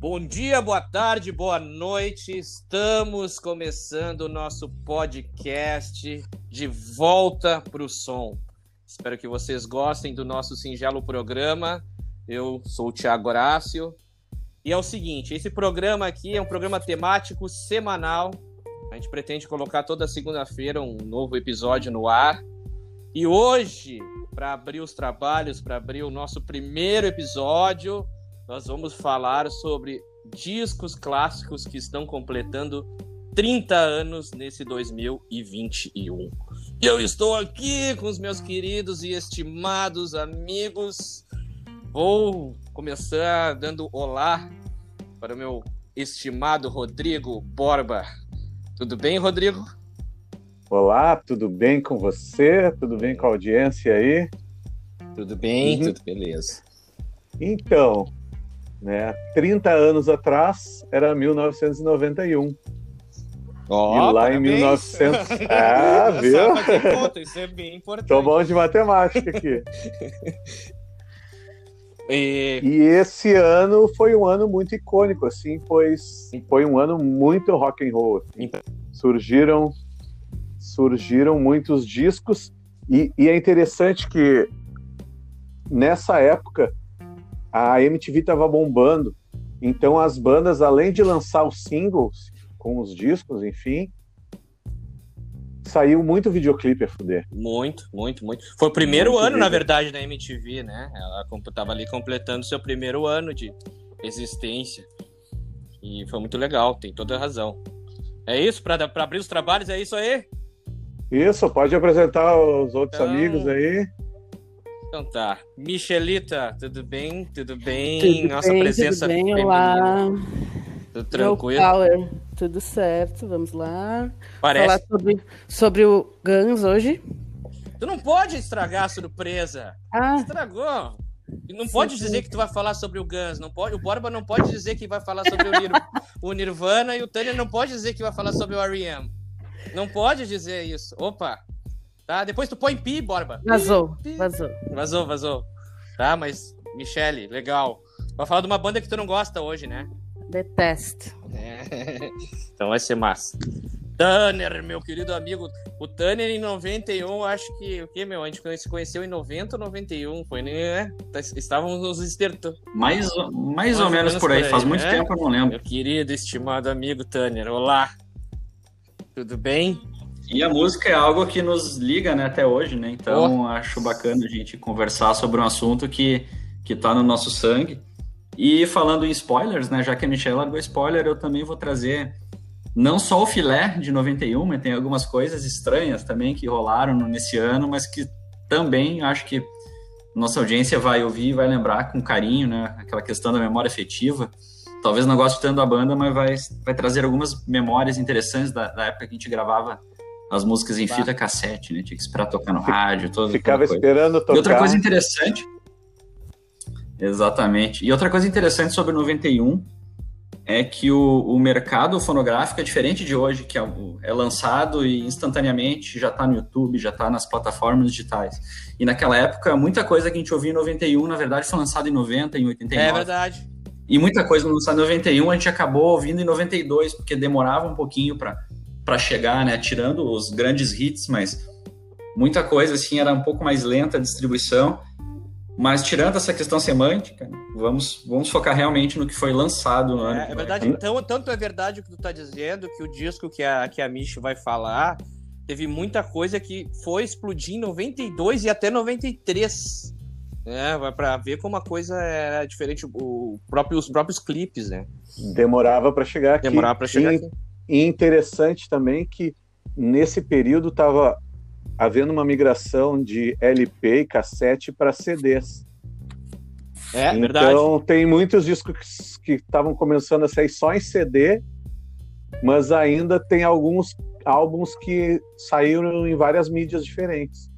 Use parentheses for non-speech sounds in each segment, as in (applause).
Bom dia, boa tarde, boa noite. Estamos começando o nosso podcast de volta para o som. Espero que vocês gostem do nosso singelo programa. Eu sou o Thiago Horácio. E é o seguinte: esse programa aqui é um programa temático semanal. A gente pretende colocar toda segunda-feira um novo episódio no ar. E hoje, para abrir os trabalhos, para abrir o nosso primeiro episódio, nós vamos falar sobre discos clássicos que estão completando 30 anos nesse 2021. E eu estou aqui com os meus queridos e estimados amigos. Vou começar dando olá para o meu estimado Rodrigo Borba. Tudo bem, Rodrigo? Olá, tudo bem com você? Tudo bem com a audiência aí? Tudo bem, uhum. tudo beleza. Então, né? 30 anos atrás era 1991. Oh, e lá parabéns. em 1900. (laughs) Ah, viu? Isso é bem importante. Tô bom de matemática aqui. (laughs) e... e... esse ano foi um ano muito icônico, assim, pois foi um ano muito rock and roll. Assim. Surgiram, surgiram muitos discos e, e é interessante que nessa época a MTV estava bombando. Então as bandas, além de lançar os singles com os discos, enfim, saiu muito videoclipe a fuder. Muito, muito, muito. Foi o primeiro muito ano, na verdade, da MTV, né? Ela estava ali completando seu primeiro ano de existência. E foi muito legal, tem toda a razão. É isso? Para abrir os trabalhos, é isso aí? Isso, pode apresentar os outros então... amigos aí. Então tá. Michelita, tudo bem? Tudo bem? Tudo Nossa bem, presença tudo bem? Olá. Tudo tranquilo? Power. Tudo certo, vamos lá. Parece. Falar sobre, sobre o Guns hoje. Tu não pode estragar a surpresa. Ah. Estragou. Não sim, pode dizer sim. que tu vai falar sobre o Guns, não pode, o Borba não pode dizer que vai falar sobre o, Nir, (laughs) o Nirvana e o Tânia não pode dizer que vai falar sobre o R.E.M. Não pode dizer isso. Opa, Tá? Depois tu põe pi, Borba. Vazou, pi, pi. vazou. Vazou, vazou. Tá, mas, Michele, legal. Vai falar de uma banda que tu não gosta hoje, né? Detesto. É. Então vai ser massa. Tanner, meu querido amigo. O Tanner em 91, acho que. O que, meu? A gente se conheceu em 90 ou 91? Foi, né? Tá, estávamos nos estertando. Mais, mais, mais ou, ou menos, por aí. por aí. Faz muito né? tempo, eu não lembro. Meu querido, estimado amigo Tanner. Olá. Tudo bem? E a música é algo que nos liga, né, até hoje, né? Então oh. acho bacana a gente conversar sobre um assunto que, que tá no nosso sangue. E falando em spoilers, né, já que a Michelle largou spoiler, eu também vou trazer não só o filé de 91, mas tem algumas coisas estranhas também que rolaram nesse ano, mas que também acho que nossa audiência vai ouvir e vai lembrar com carinho, né? Aquela questão da memória afetiva. Talvez não goste tanto da banda, mas vai, vai trazer algumas memórias interessantes da, da época que a gente gravava as músicas em fita cassete, né? Tinha que esperar tocar no rádio, toda Ficava esperando tocar. E outra coisa interessante. Exatamente. E outra coisa interessante sobre 91 é que o, o mercado fonográfico é diferente de hoje, que é, é lançado e instantaneamente já está no YouTube, já está nas plataformas digitais. E naquela época, muita coisa que a gente ouvia em 91, na verdade, foi lançada em 90, em 89. É verdade. E muita coisa lançada em 91 a gente acabou ouvindo em 92, porque demorava um pouquinho para para chegar, né? Tirando os grandes hits, mas muita coisa assim era um pouco mais lenta a distribuição. Mas tirando essa questão semântica, vamos, vamos focar realmente no que foi lançado no é, ano. É verdade, então, tanto é verdade o que tu está dizendo, que o disco que a, que a Mish vai falar teve muita coisa que foi explodir em 92 e até 93. É, vai para ver como a coisa era diferente, o próprio, os próprios clipes, né? Demorava para chegar aqui. Demorava para chegar aqui. E interessante também que nesse período estava havendo uma migração de LP e cassete para CDs. É, então, verdade. Então tem muitos discos que estavam começando a sair só em CD, mas ainda tem alguns álbuns que saíram em várias mídias diferentes.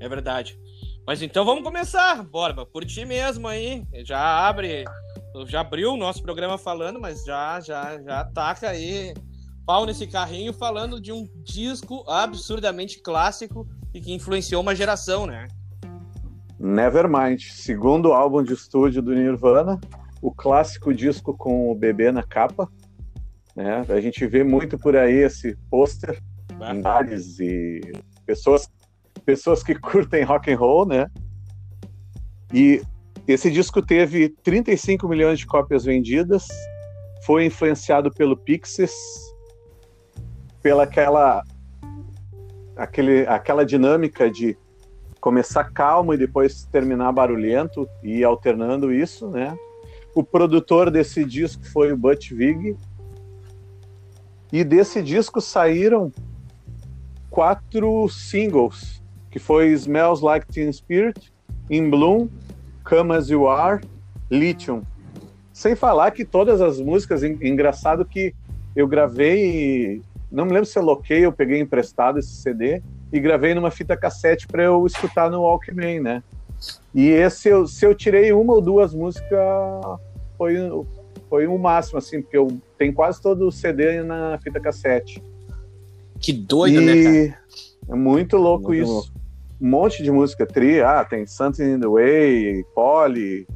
É verdade. Mas então vamos começar, Borba, por ti mesmo aí. Já abre já abriu o nosso programa falando, mas já, já, já ataca aí pau nesse carrinho falando de um disco absurdamente clássico e que influenciou uma geração, né? Nevermind, segundo álbum de estúdio do Nirvana, o clássico disco com o bebê na capa. Né? A gente vê muito por aí esse pôster em bares e pessoas, pessoas que (laughs) curtem rock and roll, né? E esse disco teve 35 milhões de cópias vendidas, foi influenciado pelo Pixies, pela aquela, aquele, aquela dinâmica de começar calmo e depois terminar barulhento e alternando isso, né? O produtor desse disco foi o Butch Vig. E desse disco saíram quatro singles, que foi Smells Like Teen Spirit, In Bloom, Come As You Are, Lithium. Sem falar que todas as músicas, engraçado que eu gravei, não me lembro se eu loquei, eu peguei emprestado esse CD e gravei numa fita cassete para eu escutar no Walkman, né? E esse, eu, se eu tirei uma ou duas músicas, foi, foi o um máximo, assim, porque eu tenho quase todo o CD na fita cassete. Que doido, né, e né, cara? É muito louco muito isso. Louco. Um monte de música tri, ah, tem Something in the Way, Polly,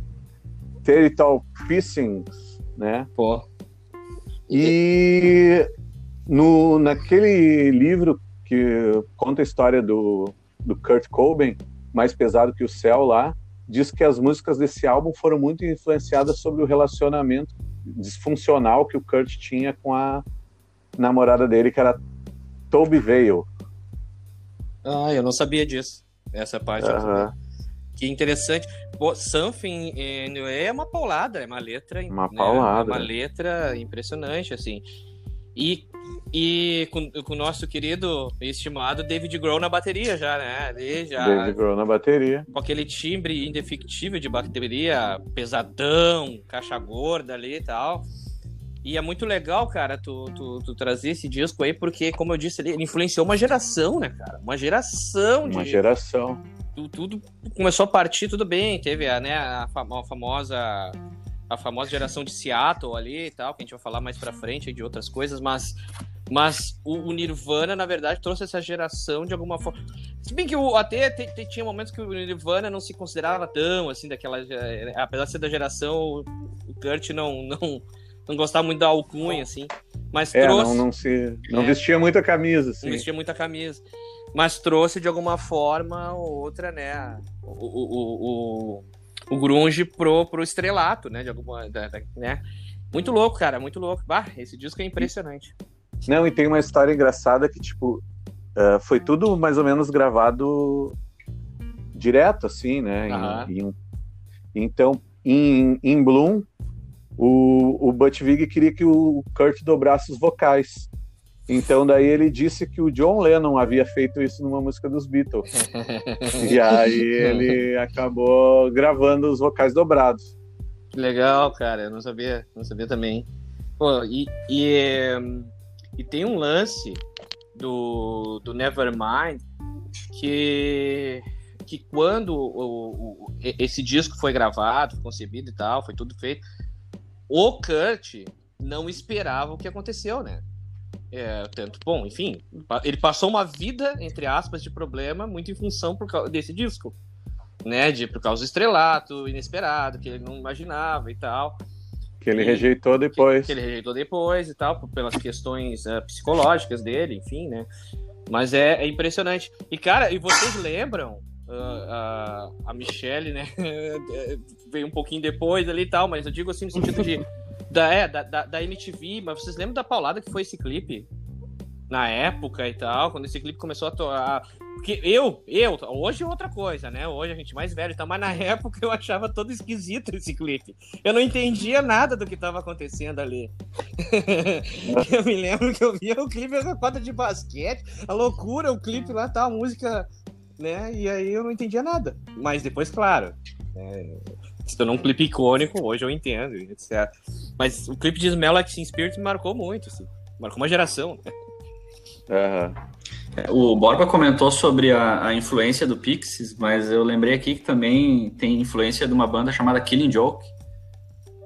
Territorial Pissings, né? Pô. E no, naquele livro que conta a história do, do Kurt Cobain, Mais Pesado que o Céu lá, diz que as músicas desse álbum foram muito influenciadas sobre o relacionamento disfuncional que o Kurt tinha com a namorada dele, que era Toby Vale. Ah, eu não sabia disso. Essa parte. Que interessante. Pô, Something é uma paulada, é uma letra. Uma né? paulada. É uma letra impressionante, assim. E, e com, com o nosso querido estimado David Grohl na bateria já, né? Ali já, David Grohl na bateria. Com aquele timbre indefectível de bateria, pesadão, caixa gorda ali e tal. E é muito legal, cara, tu, tu, tu, trazer esse disco aí, porque, como eu disse, ele influenciou uma geração, né, cara? Uma geração de. Uma geração. Tudo, tudo começou a partir, tudo bem. Teve a, né, a, famosa. A famosa geração de Seattle ali e tal, que a gente vai falar mais pra frente de outras coisas, mas. Mas o, o Nirvana, na verdade, trouxe essa geração de alguma forma. Se bem que o, até tinha momentos que o Nirvana não se considerava tão assim daquela. Apesar de ser da geração, o Kurt não, não, não gostava muito da alcunha, assim. Mas é, trouxe. Não, não, se, não é, vestia muita camisa, assim. Não vestia muita camisa. Mas trouxe de alguma forma ou outra, né? O, o, o, o, Grunge pro, pro estrelato, né? De alguma. Da, da, né? Muito louco, cara, muito louco. Bah, esse disco é impressionante. Não, e tem uma história engraçada que, tipo, uh, foi tudo mais ou menos gravado direto, assim, né? Em, em, então, em, em Bloom, o, o Butch Vig queria que o Kurt dobrasse os vocais. Então daí ele disse que o John Lennon havia feito isso numa música dos Beatles. (laughs) e aí ele acabou gravando os vocais dobrados. Legal, cara, eu não sabia, não sabia também. Pô, e, e, e tem um lance do, do Nevermind que que quando o, o, esse disco foi gravado, concebido e tal, foi tudo feito, o Kurt não esperava o que aconteceu, né? É, tanto, bom, enfim, ele passou uma vida, entre aspas, de problema, muito em função por desse disco, né? De, por causa do estrelato inesperado, que ele não imaginava e tal. Que ele e, rejeitou depois. Que, que, ele rejeitou depois e tal, pelas questões uh, psicológicas dele, enfim, né? Mas é, é impressionante. E, cara, e vocês lembram a, a Michelle, né? (laughs) Veio um pouquinho depois ali e tal, mas eu digo assim no sentido de. Da, é, da, da, da MTV, mas vocês lembram da paulada que foi esse clipe? Na época e tal, quando esse clipe começou a. Porque eu, eu, hoje é outra coisa, né? Hoje a gente é mais velho e mas na (laughs) época eu achava todo esquisito esse clipe. Eu não entendia nada do que estava acontecendo ali. (laughs) eu me lembro que eu via o clipe da quadra de basquete, a loucura, o clipe lá, tal, a música né? E aí eu não entendia nada. Mas depois, claro, é, se tornou um clipe icônico, hoje eu entendo, etc. Mas o clipe de Smell Like Teen Spirit me marcou muito, assim. Marcou uma geração. Uhum. O Borba comentou sobre a, a, influência do Pixies, mas eu lembrei aqui que também tem influência de uma banda chamada Killing Joke,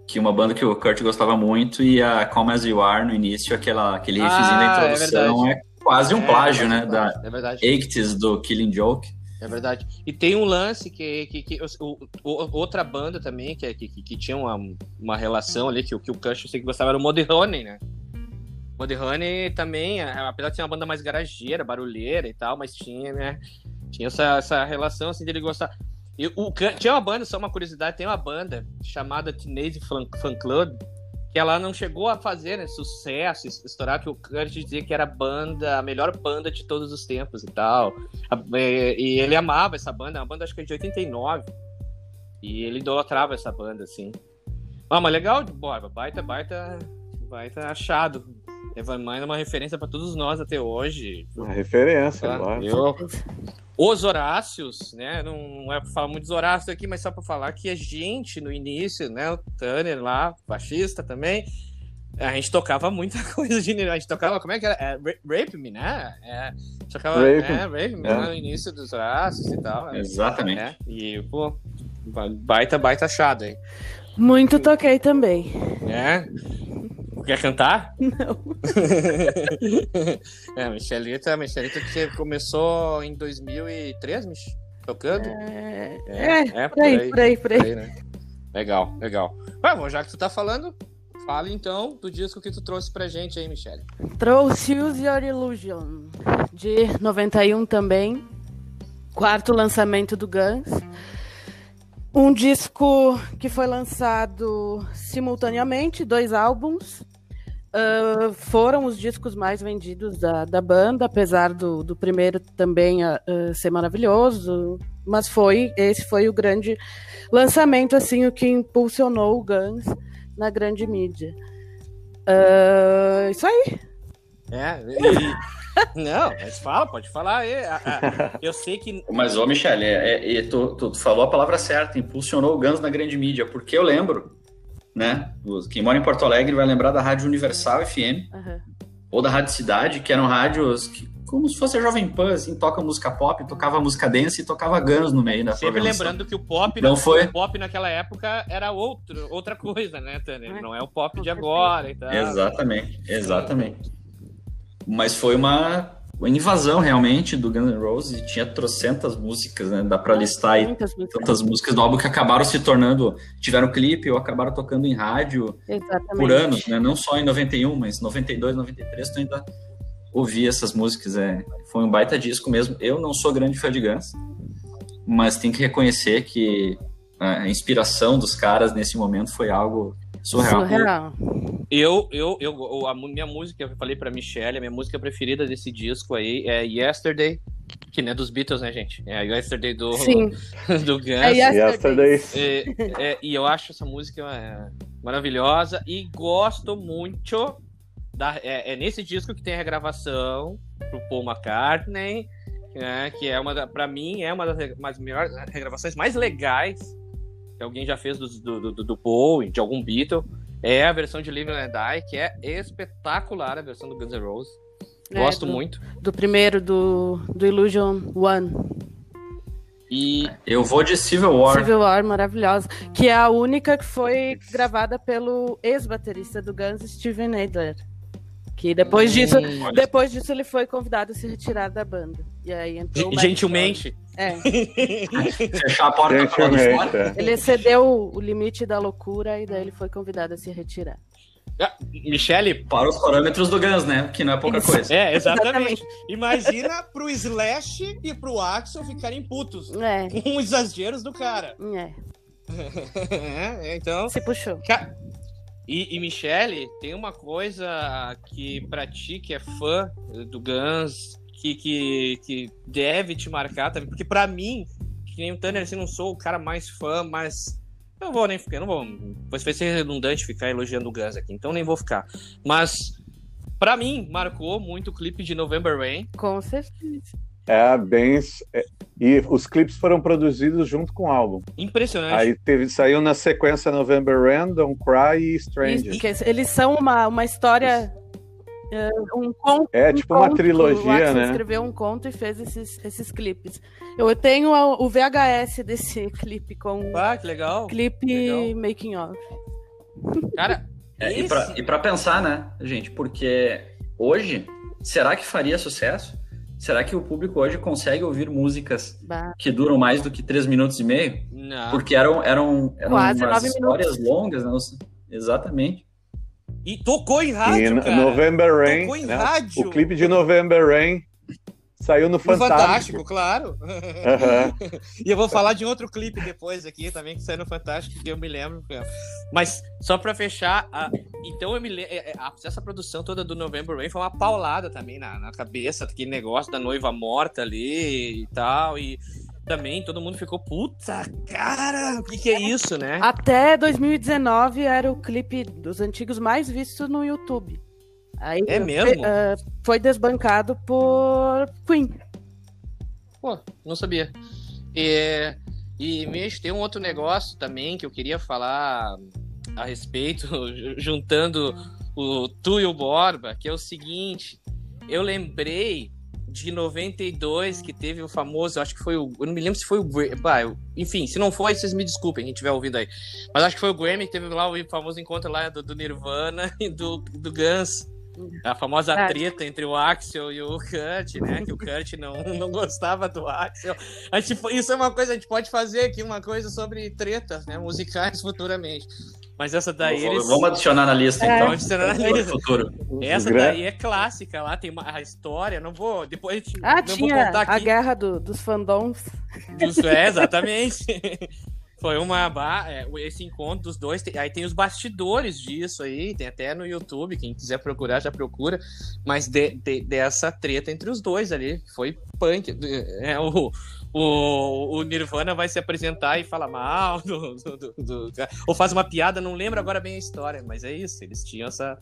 que é uma banda que o Kurt gostava muito, e a Come As You Are no início, aquela, aquele riffzinho ah, da é introdução, é, é quase um é, plágio, é né? Da é verdade. Actis do Killing Joke. É verdade. E tem um lance que, que, que o, o, outra banda também que, que, que, tinha uma, uma relação ali, que, que o Kush eu sei que gostava era o Mudhoney, né? Mudhoney também, apesar de ser uma banda mais garageira, barulheira e tal, mas tinha, né? Tinha essa, essa relação assim dele gostar. E o, tinha uma banda, só uma curiosidade, tem uma banda chamada Teenage Fan, Fan Club, que ela não chegou a fazer né, sucesso, estourar, que o Kurt dizia que era a banda, a melhor banda de todos os tempos e tal. E ele amava essa banda, é uma banda acho que é de 89. E ele idolatrava essa banda, assim. Ah, mas legal, Borba, baita, baita, baita achado. Evan Mine é uma referência para todos nós até hoje. Uma referência, claro. Eu, os Horácios, né? Não é para falar muito dos Horácios aqui, mas só para falar que a gente, no início, né? O Tanner lá, baixista também, a gente tocava muita (laughs) coisa de. A gente tocava, como é que era? É, Rape Me, né? É, tocava Rape, é, Rape Me é. no início dos Horácios e tal. Né? Exatamente. É, e, pô, baita, baita achado aí. Muito toquei também. É. Quer cantar? (laughs) Não. (laughs) é, Michelita, Michelita que começou em 2003, Mich? Tocando? É, é, é, é por, aí, por aí, por aí. Por aí né? Legal, legal. Ah, bom, já que tu tá falando, fala então do disco que tu trouxe pra gente aí, Michelle. Trouxe Use Your Illusion, de 91 também. Quarto lançamento do Guns. Um disco que foi lançado simultaneamente, dois álbuns. Uh, foram os discos mais vendidos da, da banda, apesar do, do primeiro também uh, ser maravilhoso, mas foi esse foi o grande lançamento, assim, o que impulsionou o Guns na grande mídia. Uh, isso aí. É, e, (laughs) não, mas fala, pode falar. eu sei que. Mas, ô, Michele, é, é, tu, tu, falou a palavra certa, impulsionou o Guns na grande mídia, porque eu lembro, né? Quem mora em Porto Alegre vai lembrar da Rádio Universal FM, uhum. ou da Rádio Cidade, que eram rádios que, como se fosse a Jovem Pan, assim, toca música pop, tocava música dance e tocava Guns no meio da Sempre lembrando que o pop, não foi... o pop naquela época era outro, outra coisa, né, Tânia? Não é o pop de agora e tal. Exatamente, exatamente. Mas foi uma, uma invasão realmente do Guns N' Roses e tinha trocentas músicas, né? Dá para listar aí tantas músicas do álbum que acabaram se tornando, tiveram clipe ou acabaram tocando em rádio Exatamente. por anos, né? Não só em 91, mas 92, 93 tu ainda ouvia essas músicas. É, foi um baita disco mesmo. Eu não sou grande fã de Guns, mas tem que reconhecer que a inspiração dos caras nesse momento foi algo surreal. surreal. Eu, eu, eu, a minha música, eu falei pra Michelle, a minha música preferida desse disco aí é Yesterday, que não é dos Beatles, né, gente? É Yesterday do, Sim. (laughs) do Guns. É Yesterday. É, é, e eu acho essa música é, maravilhosa e gosto muito da, é, é, nesse disco que tem a regravação pro Paul McCartney, né, que é uma da, pra mim é uma das melhores regravações mais legais que alguém já fez do, do, do, do Paul, de algum Beatle é a versão de Live and Die, que é espetacular, a versão do Guns N' Roses. É, Gosto do, muito. Do primeiro, do, do Illusion One. E eu vou de Civil War. Civil War, maravilhosa. Que é a única que foi gravada pelo ex-baterista do Guns, Steven Adler. Que depois disso, depois disso ele foi convidado a se retirar da banda. E aí entrou Gentilmente. É. (laughs) Fechar a porta para fora. Ele excedeu o limite da loucura e daí ele foi convidado a se retirar. Ah, Michele. Para os parâmetros do Guns, né? Que não é pouca coisa. É, (laughs) exatamente. Imagina pro Slash e pro Axel ficarem putos. É. Com os exageros do cara. É. (laughs) é então. Se puxou. E, e Michele, tem uma coisa que pra ti, que é fã do Guns, que, que, que deve te marcar também, porque para mim, que nem o Tanner, assim, não sou o cara mais fã, mas eu vou nem ficar, não vou, vai ser redundante ficar elogiando o Guns aqui, então nem vou ficar. Mas para mim marcou muito o clipe de November Rain. Com certeza. É bem é, e os clipes foram produzidos junto com o álbum. Impressionante. Aí teve, saiu na sequência November Rain, Don't Cry e Strange. Eles são uma, uma história é, um conto. É, tipo um uma trilogia, né? escreveu um conto e fez esses, esses clipes. Eu tenho o VHS desse (laughs) clipe com. Ah, que legal. Clipe legal. making of. Cara. É, e, pra, e pra pensar, né, gente, porque hoje, será que faria sucesso? Será que o público hoje consegue ouvir músicas bah. que duram mais do que três minutos e meio? Não. Porque eram, eram, eram Quase umas histórias minutos. longas, né? Exatamente. E tocou em rádio, e cara. November Rain. Tocou em né? rádio. O clipe de November Rain Saiu no Fantástico. No Fantástico, claro. Uhum. (laughs) e eu vou falar de outro clipe depois aqui também que saiu no Fantástico, que eu me lembro. Mas só para fechar, a... então eu me lembro. É, é, essa produção toda do November Rain foi uma paulada também na, na cabeça, aquele negócio da noiva morta ali e tal. E também todo mundo ficou, puta, cara, o que, que é isso, né? Até 2019 era o clipe dos antigos mais vistos no YouTube. Aí, é mesmo? Uh, foi desbancado por Queen. Pô, não sabia. E, e mesmo tem um outro negócio também que eu queria falar a respeito, (laughs) juntando o Tu e o Borba, que é o seguinte. Eu lembrei de 92 que teve o famoso, acho que foi o. Eu não me lembro se foi o. Bah, eu, enfim, se não foi, vocês me desculpem, quem estiver ouvindo aí. Mas acho que foi o Grammy que teve lá o famoso encontro lá do, do Nirvana (laughs) e do, do Guns. A famosa é. treta entre o Axel e o Kurt, né? Que o Kurt não, (laughs) não gostava do Axel. A gente, isso é uma coisa, a gente pode fazer aqui uma coisa sobre tretas, né? Musicais futuramente. Mas essa daí. Vamos, eles... vamos adicionar na lista, é. então. Vamos adicionar na lista. Futuro. Essa daí é clássica lá, tem uma, a história. Não vou. Depois a gente. Ah, não tinha vou contar aqui. a guerra do, dos fandoms. Dos, é, exatamente. (laughs) Foi uma. É, esse encontro dos dois. Aí tem os bastidores disso aí, tem até no YouTube, quem quiser procurar já procura. Mas de, de, dessa treta entre os dois ali. Foi punk. É, o, o, o Nirvana vai se apresentar e fala mal (laughs) do, do, do, ou faz uma piada, não lembro agora bem a história, mas é isso. Eles tinham essa,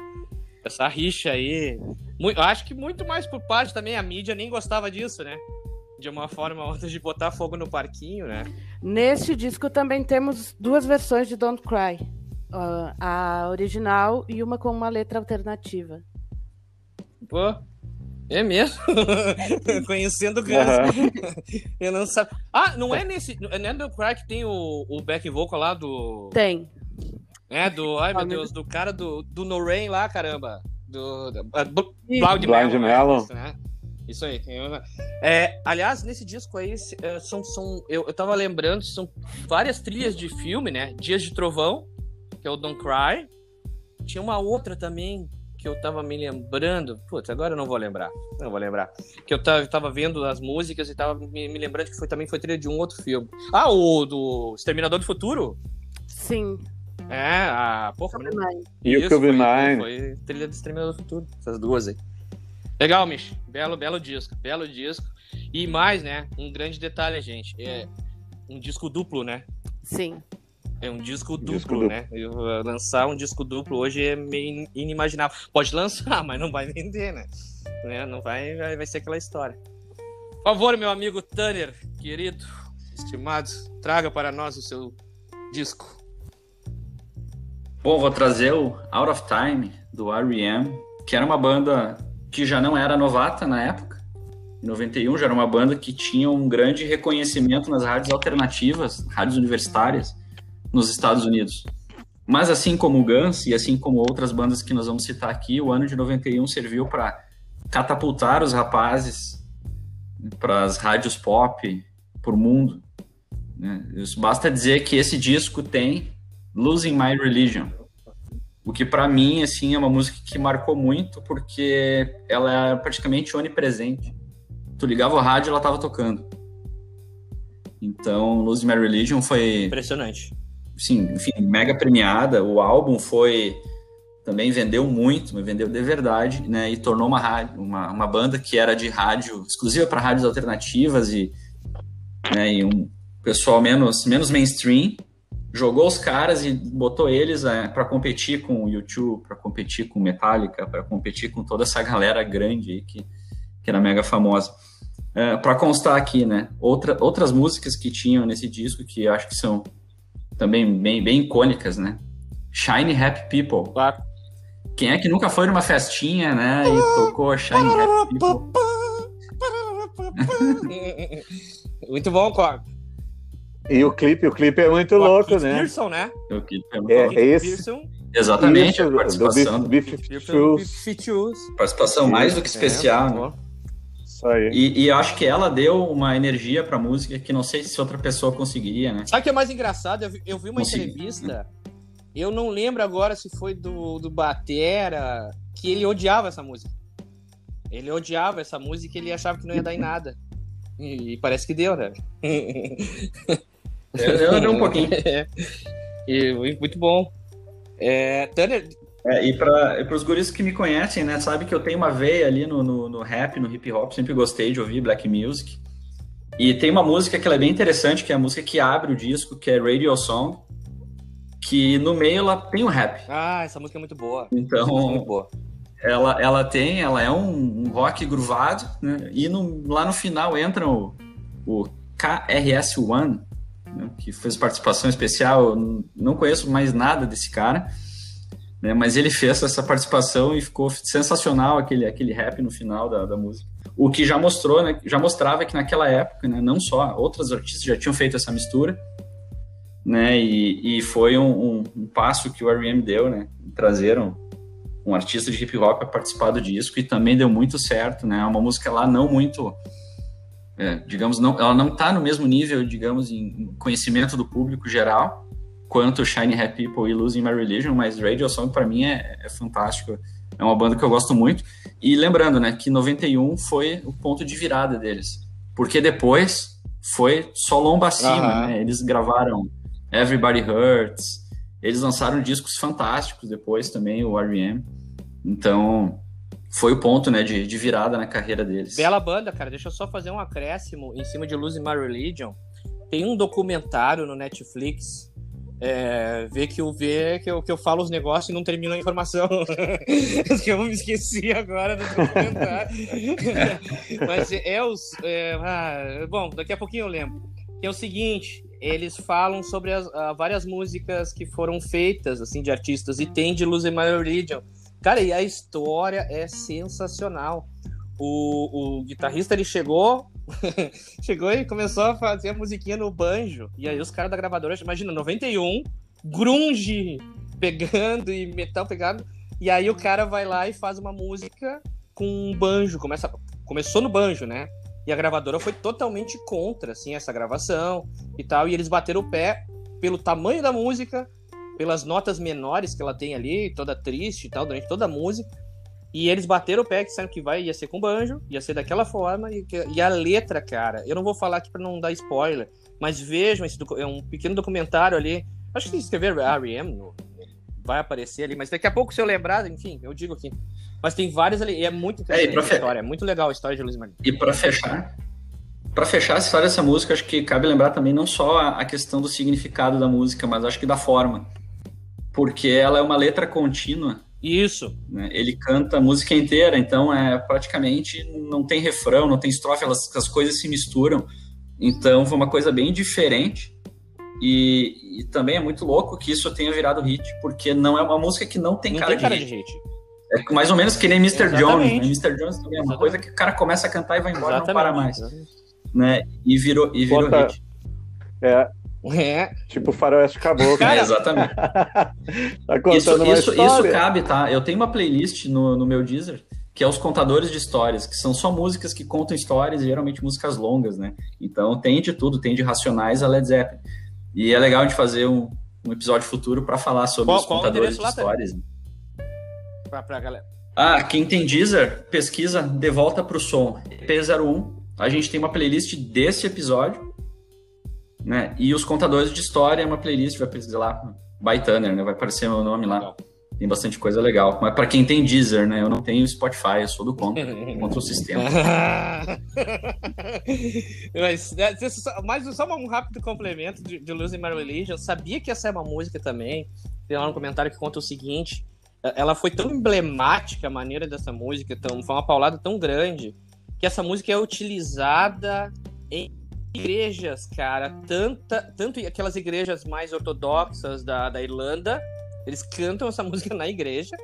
essa rixa aí. Muito, acho que muito mais por parte também, a mídia nem gostava disso, né? De uma forma ou outra de botar fogo no parquinho, né? Neste disco também temos duas versões de Don't Cry. Uh, a original e uma com uma letra alternativa. Pô, é mesmo? (laughs) Conhecendo o Guns. (laughs) Uhum. Eu não sabia. Ah, não é nesse. Não é no Cry que tem o, o back vocal lá do. Tem. É, do. Ai, meu Deus, do cara do, do No Rain lá, caramba. Do. do, do Blind, Blind Melon. Né? Isso aí. É, aliás, nesse disco aí, é, são, são, eu, eu tava lembrando, são várias trilhas de filme, né? Dias de Trovão, que é o Don't Cry. Tinha uma outra também que eu tava me lembrando. Putz, agora eu não vou lembrar. Não vou lembrar. Que eu tava, tava vendo as músicas e tava me, me, lembrando que foi, também foi trilha de um outro filme. Ah, o do Exterminador do Futuro? Sim. É, a. Porra, E o Cube Nine. Foi trilha do Exterminador do Futuro. Essas duas aí. Legal, Mich. Belo, belo disco. Belo disco. E mais, né? Um grande detalhe, gente. É um disco duplo, né? Sim. É um disco duplo, disco duplo. né? Eu, lançar um disco duplo hoje é meio inimaginável. Pode lançar, (laughs) mas não vai vender, né? né? Não vai, vai, vai ser aquela história. Por favor, meu amigo Tanner, querido, estimado, traga para nós o seu disco. Bom, vou trazer o Out of Time do R.E.M., que era uma banda que já não era novata na época. Em 91 já era uma banda que tinha um grande reconhecimento nas rádios alternativas, rádios universitárias, nos Estados Unidos. Mas assim como o Guns e assim como outras bandas que nós vamos citar aqui, o ano de 91 serviu para catapultar os rapazes para as rádios pop, por mundo. Né? Basta dizer que esse disco tem Losing My Religion, o que para mim assim é uma música que marcou muito porque ela é praticamente onipresente. Tu ligava o rádio, ela tava tocando. Então, Lose My Religion foi impressionante. Sim, enfim, mega premiada. O álbum foi também vendeu muito, mas vendeu de verdade, né? E tornou uma rádio, uma, uma banda que era de rádio exclusiva para rádios alternativas e, né, e um pessoal menos menos mainstream jogou os caras e botou eles é, para competir com o YouTube, para competir com Metallica, para competir com toda essa (laughs) galera grande aí que, que era mega famosa. É, para constar aqui, né? Outra, outras músicas que tinham nesse disco que acho que são também bem, bem icônicas, né? Shiny Happy People. Claro. Quem é que nunca foi numa festinha, né? E tocou Shiny Happy People? (laughs) (laughs) Muito bom, Corpo. E o clipe, o clipe é muito o louco, Keith né? Pearson, né? O clipe é muito é, louco. Esse... Pearson. Exatamente, Isso, a participação do Beef, Beef Participação mais do que é, especial, é? Isso aí. E, e eu acho que ela deu uma energia pra música que não sei se outra pessoa conseguiria, né? Sabe o que é mais engraçado? Eu vi, eu vi uma Consegui. entrevista, eu não lembro agora se foi do, do Batera, que ele odiava essa música. Ele odiava essa música e ele achava que não ia dar em nada. E, e parece que deu, né? (laughs) Eu, deu um pouquinho. (laughs) É. E, muito bom. É, Tanner, é, e para os guris que me conhecem, né, sabe que eu tenho uma veia ali no, no, no, rap, no hip hop, sempre gostei de ouvir black music. E tem uma música que é bem interessante, que é a música que abre o disco, que é Radio Song, que no meio ela tem um rap. Ah, essa música é muito boa. Então, é muito boa. Ela, ela tem, ela é um, um rock groovado, né, e no, lá no final entra o, o KRS-One, né, que fez participação especial, não conheço mais nada desse cara, né? Mas ele fez essa participação e ficou sensacional aquele, aquele rap no final da, da música. O que já mostrou, né, já mostrava que naquela época, né, não só outros artistas já tinham feito essa mistura, né, e, e foi um, um, um passo que o R.E.M. deu, né, trazeram um artista de hip hop para participar do disco e também deu muito certo, né, é uma música lá não muito, é, digamos, não, ela não está no mesmo nível, digamos, em conhecimento do público geral, quanto Shiny Happy People e Losing My Religion, mas Radio Song para mim é, é, fantástico. É uma banda que eu gosto muito. E lembrando, né, que 91 foi o ponto de virada deles. Porque depois foi só lomba acima, né? Eles gravaram Everybody Hurts, eles lançaram discos fantásticos depois também, o R.E.M. Então, foi o ponto, né, de, de virada na carreira deles. Bela banda, cara. Deixa eu só fazer um acréscimo em cima de Losing My Religion. Tem um documentário no Netflix é, ver que eu ver que eu, que eu falo os negócios e não termino a informação. (laughs) que eu me esqueci agora do documentário. (laughs) Mas é os. É, ah, bom, daqui a pouquinho eu lembro. Que é o seguinte: eles falam sobre as, uh, várias músicas que foram feitas assim de artistas e tem de Lose My Religion. Cara, e a história é sensacional. O, o guitarrista ele chegou (laughs) Chegou e começou a fazer a musiquinha no banjo. E aí os caras da gravadora, imagina, 91, grunge pegando e metal pegando. E aí o cara vai lá e faz uma música com um banjo. Começa, começou no banjo, né? E a gravadora foi totalmente contra, assim, essa gravação e tal. E eles bateram o pé pelo tamanho da música, pelas notas menores que ela tem ali, toda triste e tal, durante toda a música. E eles bateram o pé que disseram que vai, ia ser com banjo, ia ser daquela forma. E, e a letra, cara, eu não vou falar aqui para não dar spoiler, mas vejam esse é um pequeno documentário ali. Acho que escrever R.E.M. vai aparecer ali, mas daqui a pouco, se eu lembrar, enfim, eu digo aqui. Mas tem vários ali, e é muito interessante é, a fe... história, é muito legal a história de Luiz Marinho. E para fechar, para fechar a história dessa música, acho que cabe lembrar também não só a questão do significado da música, mas acho que da forma. Porque ela é uma letra contínua isso. Né? Ele canta a música inteira, então é praticamente não tem refrão, não tem estrofe, elas, as coisas se misturam. Então foi uma coisa bem diferente. E, e, também é muito louco que isso tenha virado hit, porque não é uma música que não tem, não cara, tem de, cara hit. de hit. É mais ou menos que nem Mr. Exatamente. Jones. Né? Mr. Jones também é uma Exatamente. coisa que o cara começa a cantar e vai embora e não para mais. Né? E virou, e virou hit. É, é. Tipo faroeste caboclo. Cara, é, exatamente. (laughs) tá isso, isso, isso, cabe, tá? Eu tenho uma playlist no, no meu Deezer que é os contadores de histórias, que são só músicas que contam histórias e geralmente músicas longas, né? Então tem de tudo, tem de Racionais a Led Zeppelin. E é legal de fazer um, um episódio futuro para falar sobre qual, os contadores de histórias. Pra, pra galera. Ah, quem tem Deezer, pesquisa De Volta pro Som, EP01. A gente tem uma playlist desse episódio né? E os contadores de história é uma playlist, vai pesquisar lá, by Tanner, né? Vai aparecer meu nome lá. Tem bastante coisa legal. Mas para quem tem Deezer, né? Eu não tenho Spotify, eu sou do contra, (laughs) contra o sistema. (laughs) mas, né, mas só um rápido complemento de, de Losing My Religion. Eu sabia que essa é uma música também. Tem lá um comentário que conta o seguinte. Ela foi tão emblemática a maneira dessa música, tão, foi uma paulada tão grande, que essa música é utilizada em igrejas, cara, tanta, tanto aquelas igrejas mais ortodoxas da, da Irlanda, eles cantam essa (laughs) música na igreja.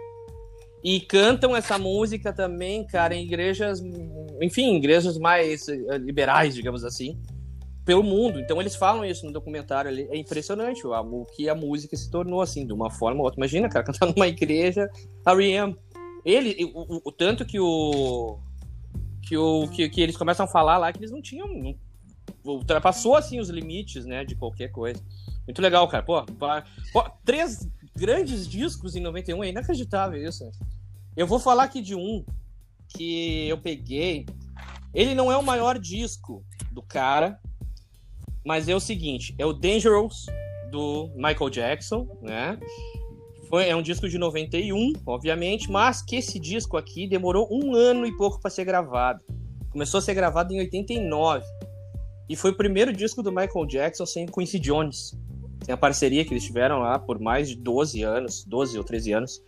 E cantam essa música também, cara, em igrejas, enfim, igrejas mais eh, liberais, digamos assim, pelo mundo. Então eles falam isso no documentário. É impressionante o, o que a música se tornou, assim, de uma forma ou outra. Imagina, cara, (laughs) cantar numa igreja, a R.E.M. Ele, o, o, o tanto que o que, o, que, que eles começam a falar lá que eles não tinham. Não, ultrapassou assim os limites, né, de qualquer coisa. Muito legal, cara. Pô, pô, três grandes discos em 91 é inacreditável isso. Eu vou falar aqui de um que eu peguei. Ele não é o maior disco do cara, mas é o seguinte: é o Dangerous do Michael Jackson, né? Foi, é um disco de 91, obviamente, mas que esse disco aqui demorou um ano e pouco para ser gravado. Começou a ser gravado em 89. E foi o primeiro disco do Michael Jackson sem Quincy Jones. Tem a parceria que eles tiveram lá por mais de 12 anos, 12 ou 13 anos.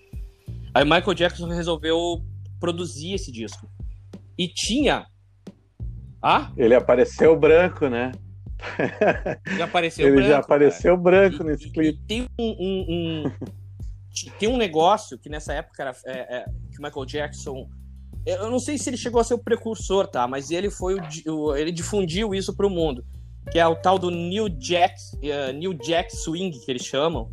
Aí o Michael Jackson resolveu produzir esse disco. E tinha. Ah? Ele apareceu branco, né? (laughs) Já apareceu Ele branco, já apareceu cara. branco e, nesse clipe. E tem um, um, um, (laughs) tem um negócio que nessa época era, é, é, que o Michael Jackson. Eu não sei se ele chegou a ser o precursor, tá? Mas ele foi o, o ele difundiu isso para o mundo, que é o tal do New Jack, uh, New Jack Swing que eles chamam,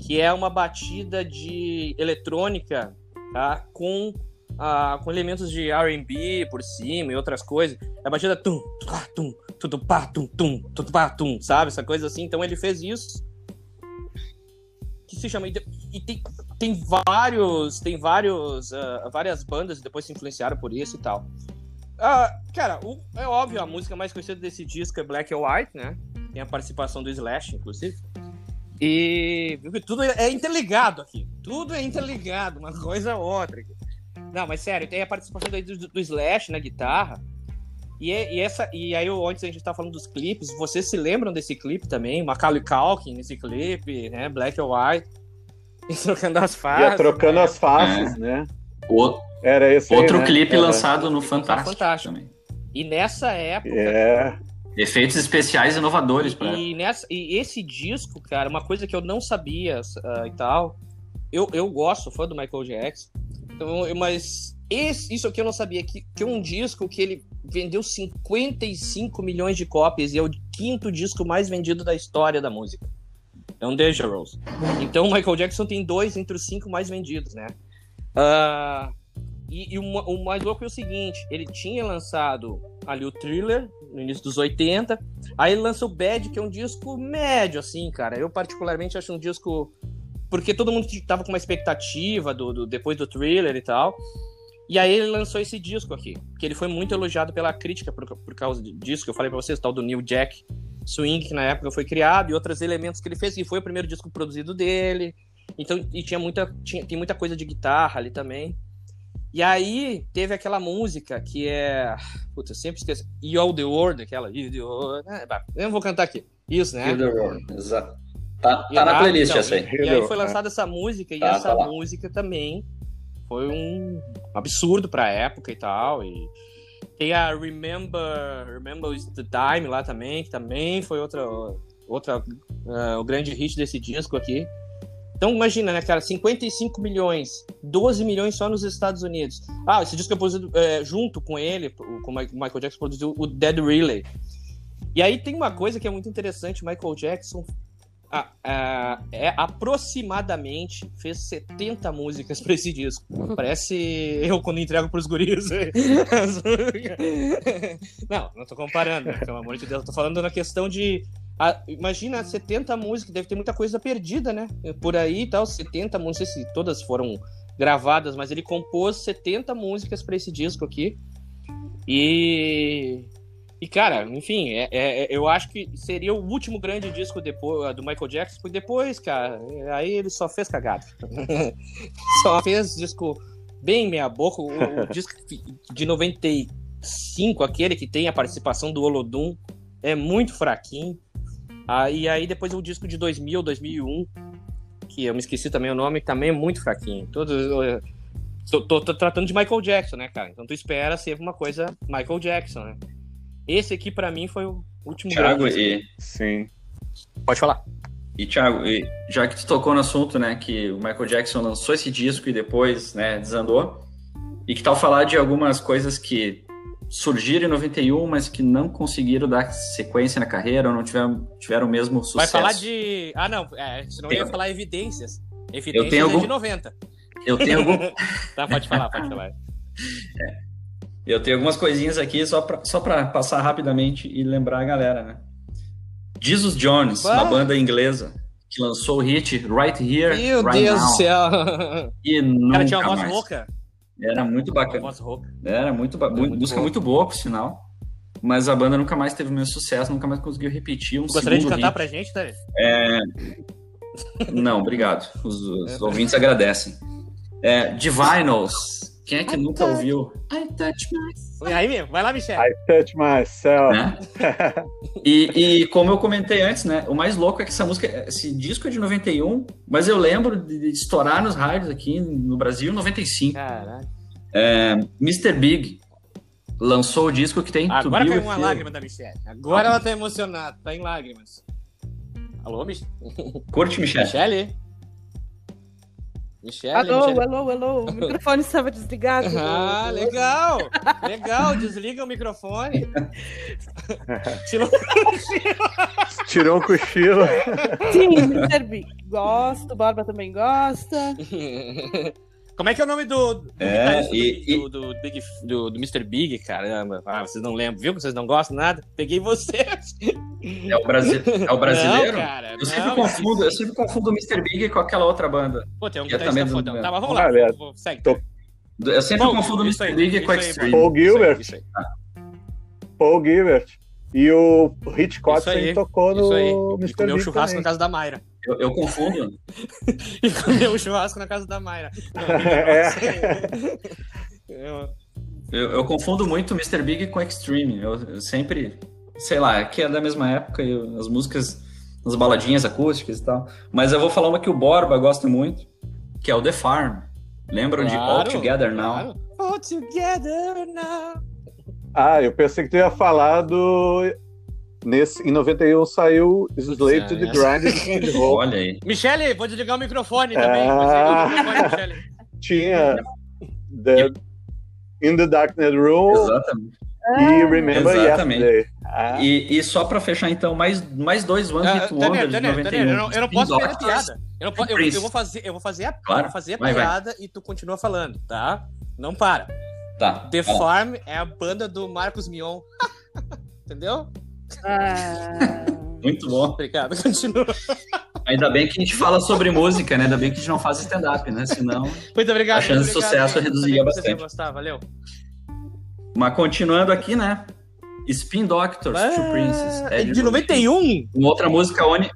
que é uma batida de eletrônica, tá? Com uh, com elementos de R&B por cima e outras coisas. É a batida tum, tum, tudo pá, tum, tum, tudo pá, tum, sabe? Essa coisa assim. Então ele fez isso. Que se chama. E tem, tem vários. Tem vários. Uh, várias bandas depois se influenciaram por isso e tal. Uh, cara, o, é óbvio, a música mais conhecida desse disco é Black and White, né? Tem a participação do Slash, inclusive. E tudo é interligado aqui. Tudo é interligado, uma coisa a outra. Não, mas sério, tem a participação do, do, do Slash na guitarra. E, e, essa, e aí, antes a gente tá falando dos clipes, vocês se lembram desse clipe também? Macaulay Culkin nesse clipe, né? Black and White. E (laughs) trocando as faces. Ia trocando né? as faces, é. né? O... Era esse Outro aí, né? clipe lançado no Fantástico, Fantástico. também. E nessa época. É. Efeitos especiais inovadores para. E, nessa, e esse disco, cara, uma coisa que eu não sabia uh, e tal. Eu, eu gosto, fã do Michael Jackson. Então, mas esse, isso aqui eu não sabia. Que, que é um disco que ele vendeu 55 milhões de cópias e é o quinto disco mais vendido da história da música. É um Dangerous. Então o Michael Jackson tem dois entre os cinco mais vendidos, né? Uh, e, e o, o, mais louco é o seguinte: ele tinha lançado ali o Thriller no início dos 80, aí ele lança o Bad, que é um disco médio, assim, cara. Eu, particularmente, acho um disco porque todo mundo tava com uma expectativa do, do, depois do thriller e tal. E aí ele lançou esse disco aqui, que ele foi muito elogiado pela crítica por, por causa disso que eu falei para vocês, tal do New Jack Swing, que na época foi criado, e outros elementos que ele fez, e foi o primeiro disco produzido dele. Então, e tinha muita, tinha, tem muita coisa de guitarra ali também. E aí teve aquela música que é. Putz, eu sempre esqueço. You All the World, aquela. You the World. eu não vou cantar aqui. Isso, né? You the World, exato. Tá, tá na playlist então, essa aí. E, aí foi lançada essa música, e tá, essa tá música também foi um absurdo pra época e tal. E tem a Remember, Remember the Time lá também, que também foi outra, outra uh, o grande hit desse disco aqui. Então imagina, né, cara, 55 milhões, 12 milhões só nos Estados Unidos. Ah, esse disco é produzido é, junto com ele, com o Michael Jackson produziu o Dead Relay. E aí tem uma coisa que é muito interessante, Michael Jackson é aproximadamente fez 70 músicas para esse disco. Parece eu quando entrego pros guris. (laughs) não, não tô comparando, pelo amor de Deus. tô falando na questão de. Ah, imagina 70 músicas, deve ter muita coisa perdida, né? Por aí e tal, 70, não sei se todas foram gravadas, mas ele compôs 70 músicas para esse disco aqui. E e, cara, enfim, é, é, eu acho que seria o último grande disco depois, do Michael Jackson, porque depois, cara, aí ele só fez cagada. (laughs) só fez disco bem meia boca. O, o (laughs) disco de 95, aquele que tem a participação do Olodum, é muito fraquinho. Ah, e aí depois o disco de 2000, 2001, que eu me esqueci também o nome, também é muito fraquinho. Todos... Tô, tô, tô, tratando de Michael Jackson, né, cara? Então tu espera ser uma coisa Michael Jackson, né? Esse aqui, para mim, foi o último Thiago, e... Sim. Pode falar. E, Thiago, e já que tu tocou no assunto, né, que o Michael Jackson lançou esse disco e depois, né, desandou, e que tal falar de algumas coisas que surgiram em 91, mas que não conseguiram dar sequência na carreira ou não tiveram, tiveram o mesmo sucesso. Vai falar de... Ah, não, é, senão Tem... ia falar evidências. Evidências eu tenho é algum... de 90. Eu tenho algum... (laughs) tá, pode falar, pode falar. (laughs) É. Eu tenho algumas coisinhas aqui só para só passar rapidamente e lembrar a galera, né? Jesus Jones, bah. uma banda inglesa, que lançou o hit Right Here, Meu right Deus Now. do céu! E nunca Cara, tinha uma voz mais. rouca. Era muito bacana. Voz rouca. Era muito, ba- muito música boa. muito boa, por sinal. Mas a banda nunca mais teve o mesmo sucesso, nunca mais conseguiu repetir um Gostaria de cantar hit. pra gente, Tânia? É... Não, obrigado. Os, os ouvintes agradecem. É, Divinals. Quem é que nunca ouviu? I touch my... E aí, meu, vai lá, Michel. I touch myself. Né? E, e como eu comentei antes, né? O mais louco é que essa música, esse disco é de 91, mas eu lembro de, estourar nos rádios aqui no Brasil em 95. Caralho. É, Mr. Big lançou o disco que tem Agora caiu uma lágrima da Michelle. Agora ela tá emocionada, tá em lágrimas. Alô, Mich Curte, Michel? Michelle? Michelle? Alô, Michelle? alô, alô. O (laughs) microfone estava desligado. Ah, legal! Legal, desliga o microfone. (laughs) Tirou um cochilo. Sim, Mr. Big. Gosto, Barba também gosta. (laughs) Como é que é o nome do, do, É, do, e- Big- do, do, Big, do, do Mr. Big, caramba? Ah, vocês não lembram, viu? que Vocês não gostam nada? Peguei vocês. É o, brasi... é o brasileiro? Não, cara, eu sempre não, confundo, eu sempre confundo o Mr. Big com aquela outra banda. Pô, tem um Que é também do- fodão. Tá, mas vamos Ah, lá. aliás, vou- vou- Segue. tô- Eu sempre Bom, confundo o Mr. Big com Extreme. Paul Gilbert. Isso aí, Paul Gilbert. E o Kotzen tocou isso aí. no Mr. comeu Big churrasco também. na casa da Mayra. Eu, eu confundo. (laughs) E comeu churrasco na casa da Mayra. Não, É. Eu- Eu, eu confundo muito o Mr. Big com Extreme. Eu, eu sempre, sei lá, que é da mesma época, e eu- as músicas, as baladinhas acústicas e tal. Mas eu vou falar uma que o Borba gosta muito, que é o The Farm. Lembram de All Claro, Together Now? claro. All together now. Ah, eu pensei que tu ia falar do. Nesse, em 91 saiu Slave to the é. Row. Olha aí. Michele, vou desligar o microfone também. Ah. Vou desligar o microfone, Michele. Tinha the, In the Darknet Room Exatamente. e Remember Exatamente. Yesterday. Ah, E, e só pra fechar, então, mais, mais dois One Ah, Hit Tânia, Wonder de Tânia, 91. Tânia, eu não, eu não posso perder a piada. Eu, não po- eu- eu vou fazer, eu vou fazer a, Claro. eu vou fazer a Vai, vai. piada e tu continua falando, tá? Não para. Tá. The vai lá. Farm é a banda do Marcos Mion. (laughs) Entendeu? Ah, Muito bom. Obrigado, continua. Ainda bem que a gente fala sobre música, né? Ainda bem que a gente não faz stand-up, né? Senão. Muito obrigado. A chance de sucesso iam bastante. Gostar, valeu. Mas continuando aqui, né? Spin Doctors, Two Princes. É de 91? Uma outra música oni...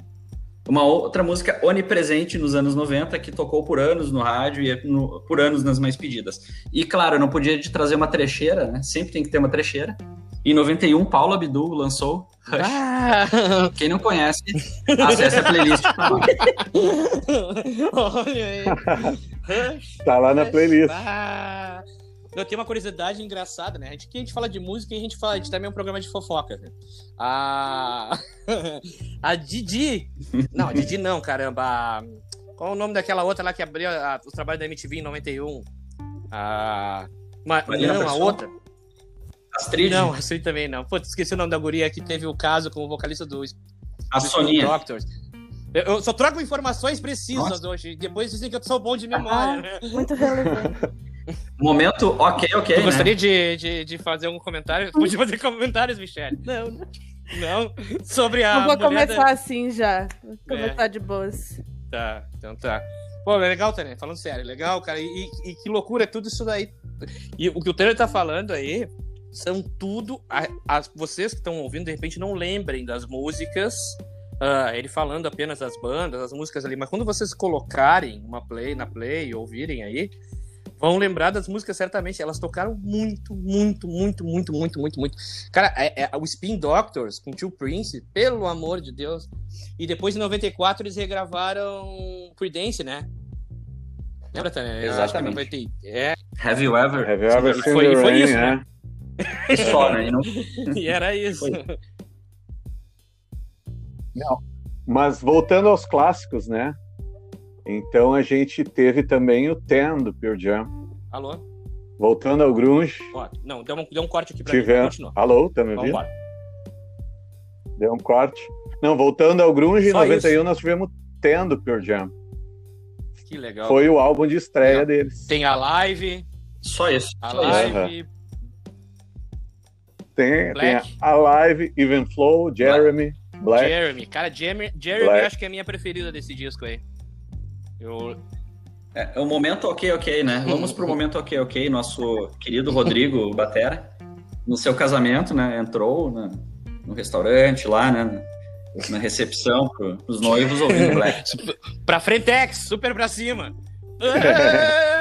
Uma outra música onipresente nos anos 90 que tocou por anos no rádio e no- por anos nas mais pedidas. E claro, eu não podia de trazer uma trecheira, né? Sempre tem que ter uma trecheira. Em 91, Paula Abdul lançou Rush. Ah, Quem não conhece, acesse a playlist. olha aí. Rush. tá lá na playlist. Ah, eu tenho uma curiosidade engraçada, né? A gente, aqui a gente fala de música e a gente fala, a gente também é um programa de fofoca. Né? A... (laughs) a Didi. Não, a Didi não, caramba. Qual é o nome daquela outra lá que abriu a- os trabalhos da MTV em 91? A. Ma- Marina Não, a outra. Astrid, Não, aí também não. Putz, esqueci o nome da guria que teve o caso com o vocalista do a do. Doctors. Eu, eu só troco informações precisas Nossa. hoje. Depois dizem que eu sou bom de memória, né? muito relevante. (laughs) Momento, ok, ok. Tu né? gostaria de, de, de fazer algum comentário? Pode fazer comentários, Michelle. Não, não. Não? Sobre a. Não vou começar da- assim já. Vou começar de boas. Tá, então tá. Pô, é legal, Tânia, falando sério, legal, cara. E, e- e que loucura é tudo isso daí. E o que o Tânia tá falando aí são tudo. a- as, vocês que estão ouvindo, de repente, não lembrem das músicas. ah, ele falando apenas das bandas, as músicas ali, mas quando vocês colocarem uma play na play e ouvirem aí, vão lembrar das músicas certamente. Elas tocaram muito, muito, muito, muito, muito, muito, muito. Cara, é, é- o Spin Doctors com Tio Prince, pelo amor de Deus. E depois, em 94, eles regravaram Creedence, né? Lembra, Tânia? Exatamente. 90 É, Have you ever? Have you ever E seen foi- the foi rain, isso, né? (laughs) Só, né? E não- e era isso. Mas voltando aos clássicos, né? Então a gente teve também o Ten do Pearl Jam. Alô? Voltando ao grunge, Ó, não, deu um, deu um corte aqui pra mim. tivemos... Continua. Alô, tá me ouvindo? Deu um corte. Não, voltando ao grunge, em Só 91 nós tivemos Ten do Pearl Jam. Que legal. Foi o álbum de estreia Legal. deles. Tem a live, Só isso. a Só isso. live. Tem, tem a Live, Even Flow, Jeremy, Black. Jeremy, cara, Jeremy, Jeremy Black. acho que é a minha preferida desse disco aí. Eu... É, é o momento ok, ok, né? Vamos pro momento ok, ok. Nosso querido Rodrigo (laughs) Batera, no seu casamento, né? Entrou na, no restaurante lá, né? Na recepção pro, pros noivos ouvindo Black. (laughs) pra Frentex, super pra cima. (laughs)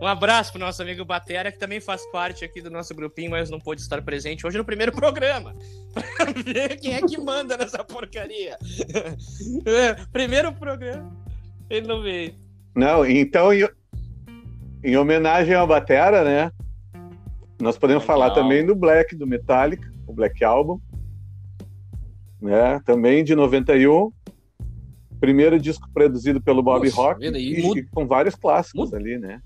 um abraço pro nosso amigo Batera, que também faz parte aqui do nosso grupinho, mas não pôde estar presente hoje no primeiro programa. (laughs) pra ver quem é que manda nessa porcaria. primeiro programa, ele não veio. Não, então, em, em homenagem ao Batera, né? Nós podemos Legal. falar também do Black, do Metallica, o Black Album. Né? Também de 91 primeiro disco produzido pelo Bob Nossa, Rock e, e, com vários clássicos muda. ali, né?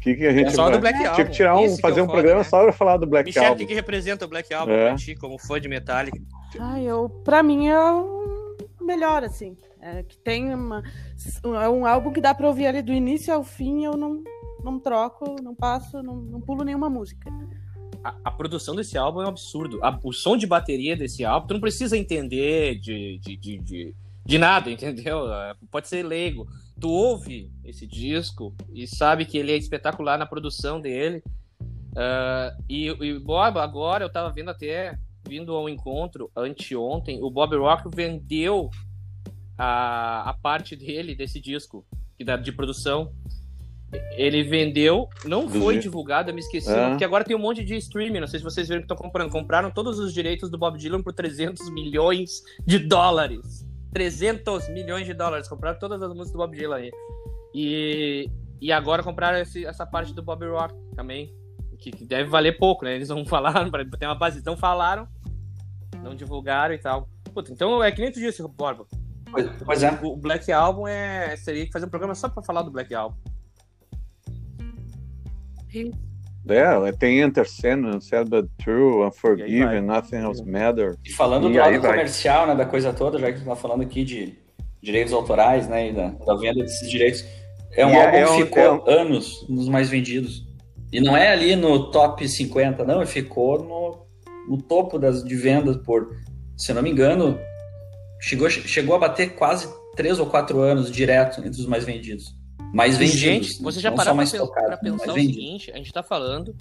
que, que a gente é só vai... do Black Album. Tinha que tirar um, fazer um foda, programa né? só para falar do Black Michel, Album. o que, que representa o Black Album é. pra ti, como fã de Metallica? Ah, eu, pra mim é o melhor, assim. É, que tem uma, é um álbum que dá pra ouvir ali do início ao fim, eu não, não troco, não passo, não, não pulo nenhuma música. A, a, produção desse álbum é um absurdo. A, o som de bateria desse álbum, tu não precisa entender de, de, de, de de nada, entendeu? (laughs) Pode ser leigo. Tu ouve esse disco e sabe que ele é espetacular na produção dele. Uh, e, e Bob, agora eu tava vendo até, vindo ao encontro anteontem, o Bob Rock vendeu a, a parte dele desse disco, que dá de produção. Ele vendeu, não foi divulgado, eu me esqueci, é. porque agora tem um monte de streaming, não sei se vocês viram que estão comprando. Compraram todos os direitos do Bob Dylan por 300 milhões de dólares. 300 milhões de dólares. Compraram todas as músicas do Bob Dylan aí. E, e agora compraram esse, essa parte do Bob Rock também. Que, que, deve valer pouco, né? Eles não (laughs) falaram, para ter uma base. Não falaram, não divulgaram e tal. Puta, então é que nem tu disse, Borba. Pois, pois é. O Black Album é, seria que fazer um programa só pra falar do Black Album. É, tem Enter Sandman, Sad True, Unforgiven, Nothing Else Matters. E falando e do lado comercial, né, da coisa toda, já que a gente tá falando aqui de direitos autorais, né, e da, da venda desses direitos, é um e álbum é, que ficou é um... anos nos mais vendidos. E não é ali no top 50, não, ficou no, no topo das, de vendas por, se eu não me engano, chegou, chegou a bater quase 3 ou 4 anos direto entre os mais vendidos mais vendidos. Gente, você já parou para pensar o seguinte: a gente está falando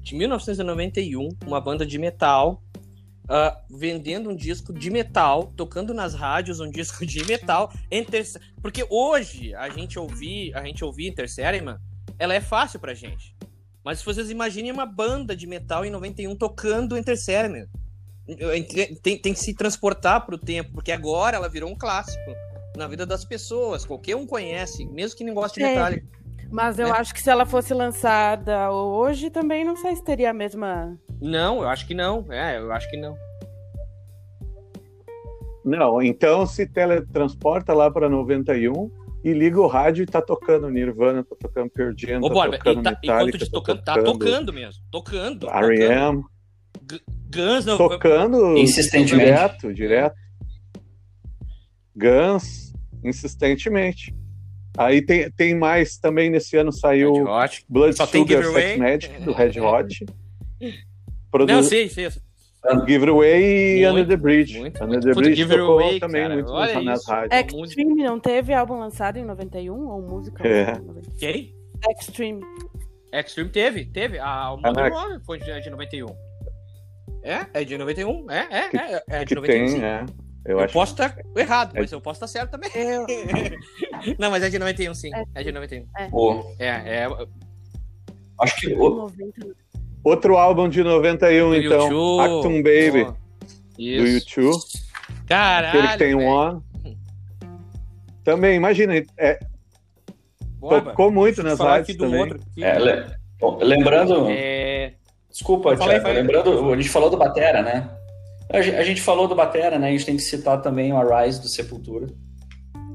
de 1991, uma banda de metal uh, vendendo um disco de metal, tocando nas rádios um disco de metal, Enter... porque hoje a gente ouvir, a gente ouvir Enter Sandman, ela é fácil pra gente. Mas se vocês imaginem uma banda de metal em 91 tocando Enter Sandman, tem, tem que se transportar para o tempo, porque agora ela virou um clássico na vida das pessoas. Qualquer um conhece, mesmo que não goste de Metallica. Mas eu né? acho que se ela fosse lançada hoje, também não sei se teria a mesma. Não, eu acho que não. É, eu acho que não. Não, então se teletransporta lá para 91 e liga o rádio e tá tocando Nirvana, tá tocando Pearl Jam, Ô, tá Borba, tocando tá, Metallica, tá tocando, tá tocando mesmo, tocando. R.E.M. Guns não... Tocando insistentemente. Direto, direto. Guns, insistentemente. Aí tem, tem mais também nesse ano saiu Blood Só Sugar Sex Magic do Red Hot. (laughs) Produ... Não, sim, sim. Giveaway e Under the Bridge. Muito, Under the Bridge tocou away, também cara, muito nas rádios. Extreme não teve álbum lançado em 91 ou música? É. Quem? Extreme. Extreme teve, teve. A, Mother foi de 91. É? É de 91? É, é, é. É de 91. Tem, sim. é. Eu, eu acho... posso estar errado, é... mas eu posso estar certo também. Eu... (laughs) não, mas é de 91, sim. É, é de 91. É. Oh. é, é... Acho que. Outro álbum de 91, do então. YouTube. Actum Baby. Oh. Do YouTube. Caralho. Aquele que tem um One. Também, imagina. É... Tocou muito nas rádios também. Outro, é, le... Bom, lembrando. É... Desculpa, Thiago, lembrando, a gente falou do Batera, né? A gente falou do Batera, né? A gente tem que citar também o Arise do Sepultura,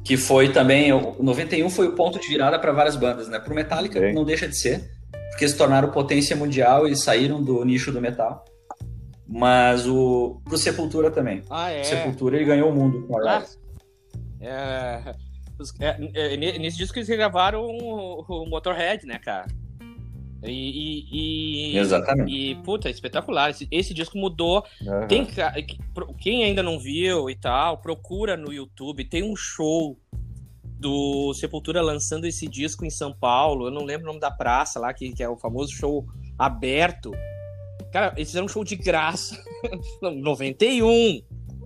que foi também. O 91 foi o ponto de virada para várias bandas, né? Pro Metallica Sim. não deixa de ser, porque se tornaram potência mundial e saíram do nicho do metal. Mas o pro Sepultura também. Ah, é. Sepultura ele ganhou o mundo com o Arise. Ah, é, é, é, nesse disco eles gravaram o, o Motorhead, né, cara? E, e, e, Exatamente. E, puta, espetacular. Esse, esse disco mudou. Uhum. Tem, quem ainda não viu e tal, procura no YouTube. Tem um show do Sepultura lançando esse disco em São Paulo. Eu não lembro o nome da praça lá, que, que é o famoso show aberto. Cara, eles fizeram um show de graça. (laughs) 91.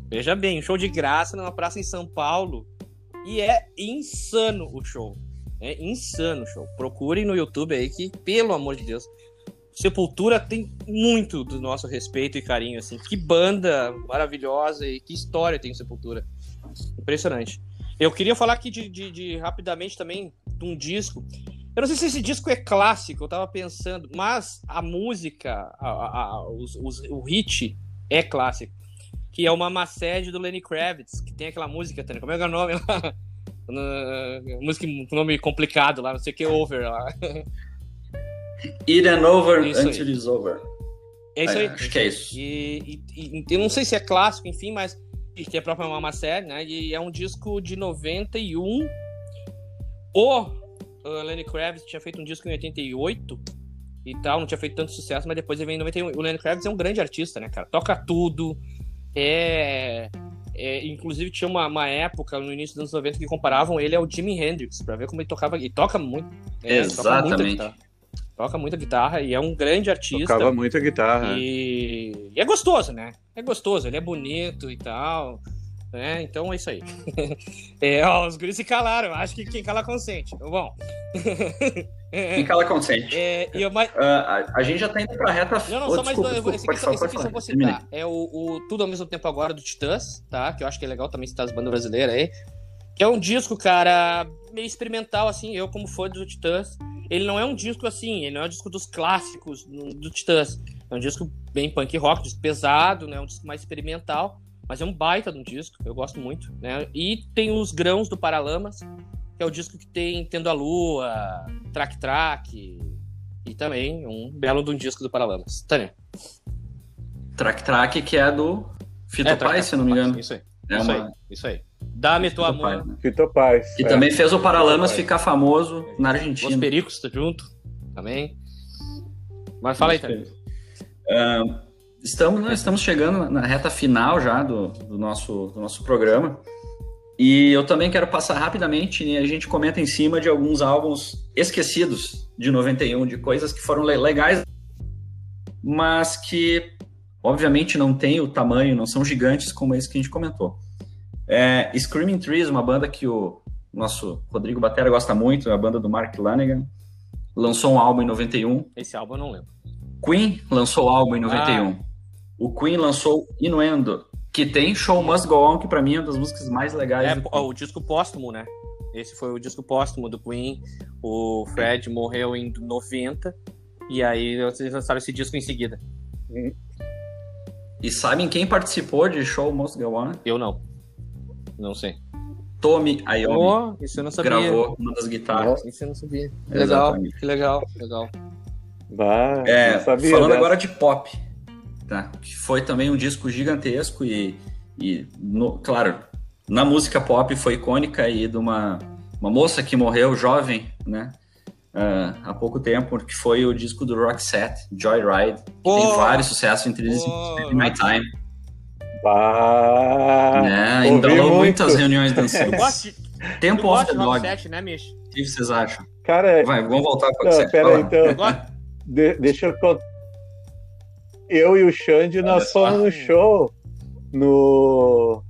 Veja bem, um show de graça numa praça em São Paulo. E é insano o show. É insano show. Procurem no YouTube aí que, pelo amor de Deus, Sepultura tem muito do nosso respeito e carinho, assim. Que banda maravilhosa e que história tem Sepultura. Impressionante. Eu queria falar aqui de, de, de, rapidamente também de um disco. Eu não sei se esse disco é clássico, eu tava pensando, mas a música, a, a, a, os, os, o hit é clássico. Que é uma Maced do Lenny Kravitz, que tem aquela música, como é é o nome lá? Música com nome complicado lá, não sei o que, Over lá. (laughs) It and Over isso Until It's Over. É isso aí. acho que é isso. E, e, e, eu não sei se é clássico, enfim, mas tem a própria Mama Série, né? E é um disco de 91. O uh, Lenny Kravitz tinha feito um disco em 88 e tal, não tinha feito tanto sucesso, mas depois ele veio em 91. O Lenny Kravitz é um grande artista, né, cara? Toca tudo, é é, inclusive tinha uma, uma, época no início dos anos 90 que comparavam ele ao Jimi Hendrix, para ver como ele tocava. E toca muito. É, Exatamente. Toca, toca muita guitarra e é um grande artista. Tocava muita guitarra. E... e, é gostoso, né? É gostoso, ele é bonito e tal. Né? Então é isso aí. (laughs) é, ó, os guris se calaram. Acho que quem cala consente. Bom. (laughs) Quem cala consente. É, eu, mas... uh, a, a, gente já tá indo pra reta. Não, não, oh, só mais desculpa, esse, esse, esse aqui só vou citar. É o, o, Tudo ao mesmo tempo agora do Titãs, tá? Que eu acho que é legal também citar as bandas brasileiras aí. Que é um disco, cara, meio experimental, assim. Eu, como fã do Titãs, ele não é um disco assim, ele não é um disco dos clássicos do Titãs. É um disco bem punk rock, disco pesado, né? Um disco mais experimental. Mas é um baita de um disco, eu gosto muito, né? E tem os grãos do Paralamas, que é o disco que tem Tendo a Lua, Track Track, e também um belo de um disco do Paralamas. Tânia. Track Track, que é do Fito é, Pai, se não me engano. Isso aí. É isso, uma... aí isso aí. Dá-me tua amor. Né? Fito Pai. Que é. também fez o Paralamas ficar famoso na Argentina. Os Pericos tá junto também. Mas fala aí, Tânia. Uh, estamos, nós estamos chegando na reta final já do, do, nosso, do nosso programa. E eu também quero passar rapidamente, e a gente comenta em cima de alguns álbuns esquecidos de 91, de coisas que foram legais, mas que obviamente não tem o tamanho, não são gigantes como esse que a gente comentou. É, Screaming Trees, uma banda que o nosso Rodrigo Batera gosta muito, é a banda do Mark Lanigan, lançou um álbum em 91. Esse álbum eu não lembro. Queen lançou o álbum em 91. Ah. O Queen lançou Innuendo, que tem Show Must Go On, que pra mim é uma das músicas mais legais. É, o disco póstumo, né? Esse foi o disco póstumo do Queen. O Fred morreu em 90. E aí vocês lançaram esse disco em seguida. E sabem quem participou de Show Must Go On? Eu não. Não sei. Tommy Iommi. Oh, isso eu não sabia. Gravou uma das guitarras. Isso eu não sabia. Legal, que legal, legal. Bah, é, falando agora de pop tá? que foi também um disco gigantesco e, e no, claro, na música pop foi icônica e de uma, uma moça que morreu jovem, né? Uh, há pouco tempo, que foi o disco do Roxette, Joyride, que oh, tem vários sucessos, entre eles oh, My Time. Bah, né? Embalou muitas reuniões dançantes. (laughs) Gosto, Tempo of the Dog. Roxette, né, Mich? O que vocês acham? Cara, Vai, vamos voltar para o Pera aí, então. De, deixa eu eu e o Xande, nós fomos no show no.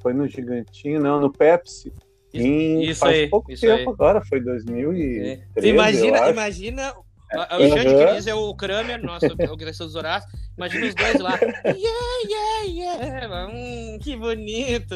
Foi no Gigantinho, não, no Pepsi. Isso, em, isso faz aí, pouco isso tempo aí. agora, foi 2013. É. Imagina, imagina. O Xande uhum. que diz é o Kramer, nosso (laughs) o dos Horácios. Imagina os dois lá. Yeah, yeah, yeah. Hum, que bonito.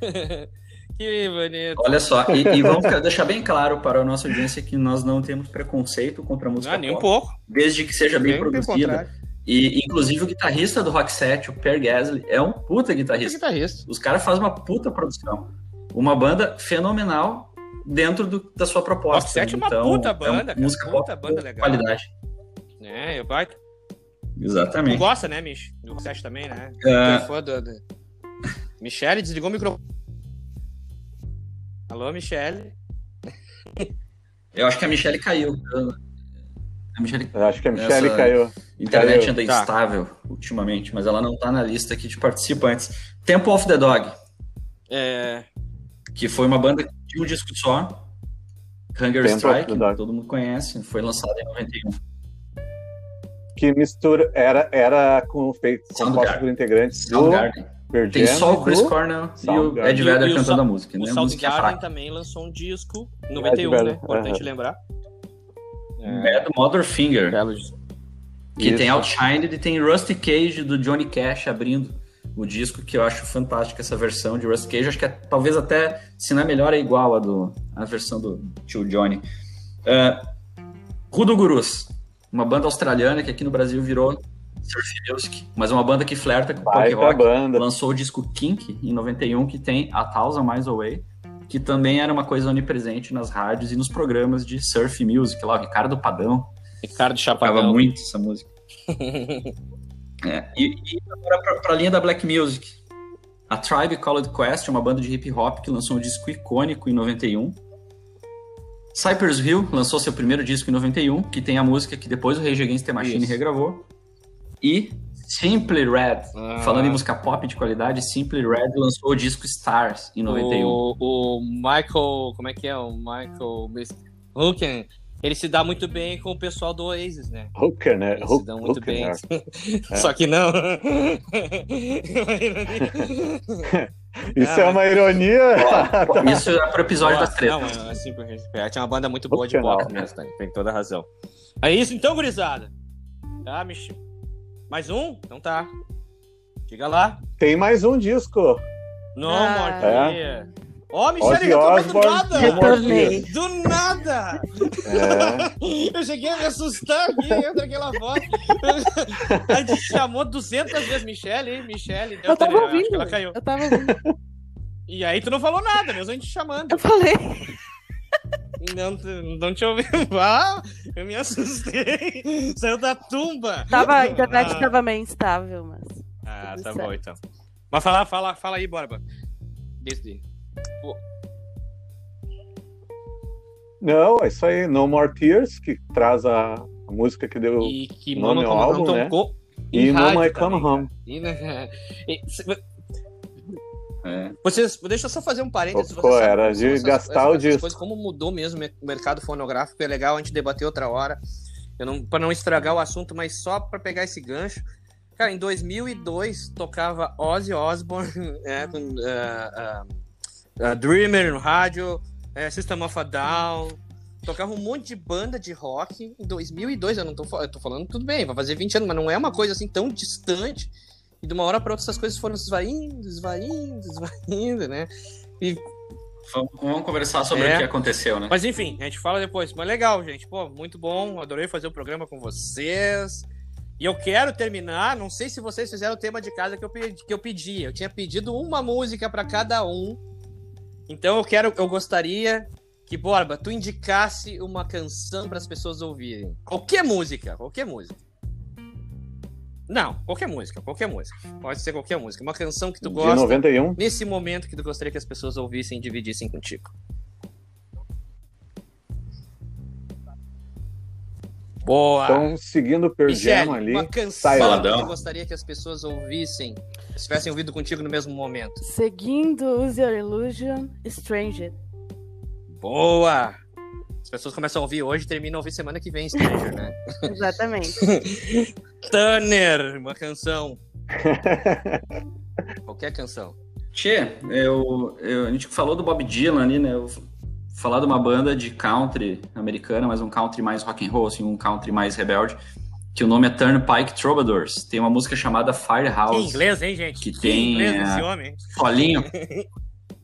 (laughs) Que bonito. Olha só, e, e vamos (laughs) deixar bem claro para a nossa audiência que nós não temos preconceito contra a música. Não, nem um pouco. Desde que seja bem, bem produzida. E, inclusive, o guitarrista do Rock Set, o Per Gasly, é um puta guitarrista. Guitarrista. Os caras fazem uma puta produção. Uma banda fenomenal dentro do, da sua proposta. Rock Set é uma então, puta banda, é uma música puta banda legal. qualidade. É, eu baito. Exatamente. Tu gosta, né, Mich? Do Rock Set também, né? É... fã do, do... Michele desligou o microfone. Alô, Michele? Eu acho que a Michelle caiu. A Michelle... Acho que a Michelle Essa caiu. Internet caiu. anda tá. instável ultimamente, mas ela não tá na lista aqui de participantes. Temple of the Dog. É... Que foi uma banda de um disco só. Hunger Temple Strike, todo mundo conhece. Foi lançada em 91. Que mistura era, era com feito composto por integrantes do Tem só o Chris do... Cornell e o Ed Vedder cantando o, a música. Né? O Soundgarden também lançou um disco em 91, né? Importante uhum. lembrar. É... Bad Mother Finger. Que Isso. tem Outshined e tem Rusty Cage do Johnny Cash abrindo o disco, que eu acho fantástico essa versão de Rusty Cage. Acho que é, talvez até, se não é melhor, é igual a, do, a versão do tio Johnny. Uh, Rudo Gurus, uma banda australiana que aqui no Brasil virou Surf Music, mas uma banda que flerta com punk rock. Banda. Lançou o disco Kink em 91, que tem A Thousand Miles Away que também era uma coisa onipresente nas rádios e nos programas de surf music, lá o Ricardo Padão. Ricardo Chapadão. muito essa música. (laughs) é, e, e agora para a linha da Black Music. A Tribe Called Quest, uma banda de hip hop que lançou um disco icônico em 91. Cypress Hill lançou seu primeiro disco em 91, que tem a música que depois o Rage Against the Machine Isso. regravou. E Simply Red, ah. falando em música pop de qualidade, Simply Red lançou o disco Stars em 91. O, o Michael, como é que é? O Michael Hooken, ele se dá muito bem com o pessoal do Oasis, né? Hooker, né? Eles se dão muito Hooker, bem. É. (laughs) Só que não. (laughs) Isso é uma ironia. (laughs) Isso é pro episódio das tretas. Não, é assim, tinha uma banda muito boa de pop mesmo, tá? tem toda razão. É isso então, gurizada. Tá, Michel? Mais um? Então tá. Diga lá. Tem mais um disco. Não, ah. É. Ó, oh, Michele, retornou do nada! Retornei. Do nada! É. (laughs) Eu cheguei a me assustar aqui, entra aquela voz. (laughs) A gente chamou 200 vezes Michele, Michele. Eu tava ouvindo. Ela caiu. Eu tava ouvindo. E aí tu não falou nada, mesmo a gente chamando. Eu falei. Não, não te ouvi. (laughs) Ah, eu me assustei. (laughs) Saiu da tumba. Tava, a internet ah. tava meio instável, mas. Ah, tá certo. bom então. Mas fala, fala, fala aí, Borba. Desde. Pô. Não, é isso aí. No More Tears, que traz a, a música que deu e que nome ao álbum, né? E No My Come Home. E, né? (laughs) e, é. Vocês, deixa eu só fazer um parênteses. Pô, era de gastar o disco. Como mudou mesmo o mercado fonográfico, é legal a gente debater outra hora. Eu não, para não estragar o assunto, mas só para pegar esse gancho. Cara, em 2002 tocava Ozzy Osbourne, (laughs) é, com, uh, uh, uh, Dreamer no rádio, é, System of a Down. Tocava um monte de banda de rock em 2002. Eu não tô, eu tô falando tudo bem, vai fazer 20 anos, mas não é uma coisa assim tão distante e de uma hora para outra essas coisas foram esvaindo, esvaindo, esvaindo, né? E Vamos conversar sobre é. o que aconteceu, né? Mas enfim, a gente fala depois. Mas legal, gente. Pô, muito bom. Adorei fazer o programa com vocês. E eu quero terminar. Não sei se vocês fizeram o tema de casa que eu pedi. Que eu, pedi. eu tinha pedido uma música para cada um. Então eu quero, eu gostaria que, Borba, tu indicasse uma canção para as pessoas ouvirem. Qualquer música, qualquer música. Não, qualquer música, qualquer música. Pode ser qualquer música. Uma canção que tu gosta. De 91? Nesse momento que tu gostaria que as pessoas ouvissem e dividissem contigo. Boa! Então, seguindo o Pearl Jam ali. Uma canção que tu gostaria que as pessoas ouvissem, se tivessem ouvido contigo no mesmo momento. Seguindo Use Your Illusion, Stranger. Boa! As pessoas começam a ouvir hoje e terminam a ouvir semana que vem, Stranger, né? (laughs) (laughs) Exatamente. Tanner, uma canção. (laughs) Qualquer canção. Tchê, eu, eu, a gente falou do Bob Dylan ali, né? Eu falar de uma banda de country americana, mas um country mais rock and roll, assim, um country mais rebelde, que o nome é Turnpike Troubadours. Tem uma música chamada Firehouse. Que inglês, hein, gente? Que, que tem inglês esse é, homem. solinho.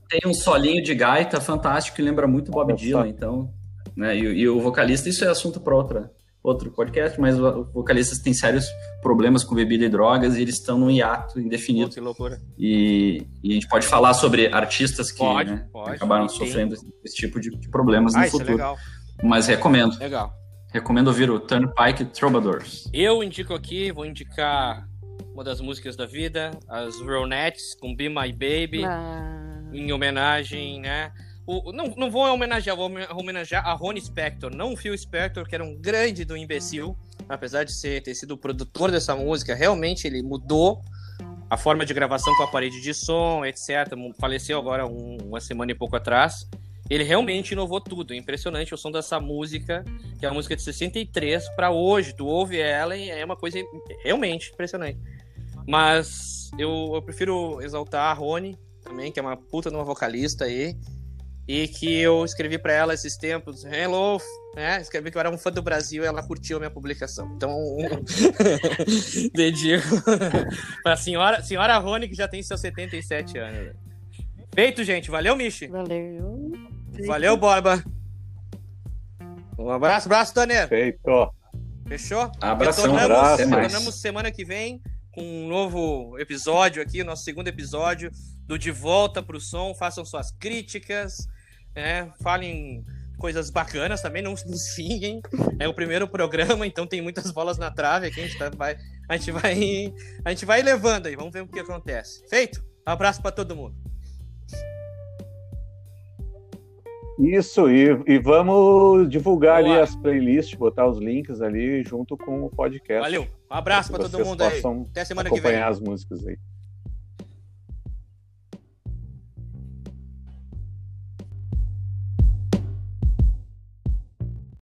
tem um solinho de gaita fantástico que lembra muito Bob Dylan, então né? E, e, o vocalista, isso é assunto para outra outro podcast, mas vocalistas têm sérios problemas com bebida e drogas e eles estão num hiato indefinido. que loucura. E, e, a gente pode falar sobre artistas que pode, né, pode, acabaram sim. sofrendo esse tipo de, de problemas ah, no é futuro. É mas recomendo. Legal. Recomendo ouvir o Turnpike Troubadours. Eu indico aqui, vou indicar uma das músicas da vida, as Ronettes com Be My Baby, ah. em homenagem, né? O, não, não vou homenagear, vou homenagear a Rony Spector, não o Phil Spector, que era um grande do imbecil, apesar de ser, ter sido o produtor dessa música, realmente ele mudou a forma de gravação com a parede de som, etc. Faleceu agora um, uma semana e pouco atrás. Ele realmente inovou tudo. Impressionante o som dessa música, que é uma música de 63 para hoje. Tu ouve ela e é uma coisa realmente impressionante. Mas eu, eu prefiro exaltar a Rony também, que é uma puta numa vocalista aí e que eu escrevi para ela esses tempos, hello, né? Escrevi que eu era um fã do Brasil e ela curtiu a minha publicação. Então, dedico para a senhora, senhora Rony, que já tem seus 77 anos. Feito, gente. Valeu, Michi. Valeu. Valeu, Borba. Um abraço, abraço, Toneiro. Feito. Fechou? Abração, retornamos, abraço. retornamos semana que vem com um novo episódio aqui, nosso segundo episódio do De Volta para o Som. Façam suas críticas, né? Falem coisas bacanas também, não nos finguem. É o primeiro programa, então tem muitas bolas na trave aqui. A gente, tá, vai, a gente vai, a gente vai levando aí. Vamos ver o que acontece. Feito? Abraço para todo mundo. Isso, e, e vamos divulgar Boa. ali as playlists, botar os links ali junto com o podcast. Valeu. Um abraço para todo mundo aí. Até semana que vem. acompanhar as músicas aí.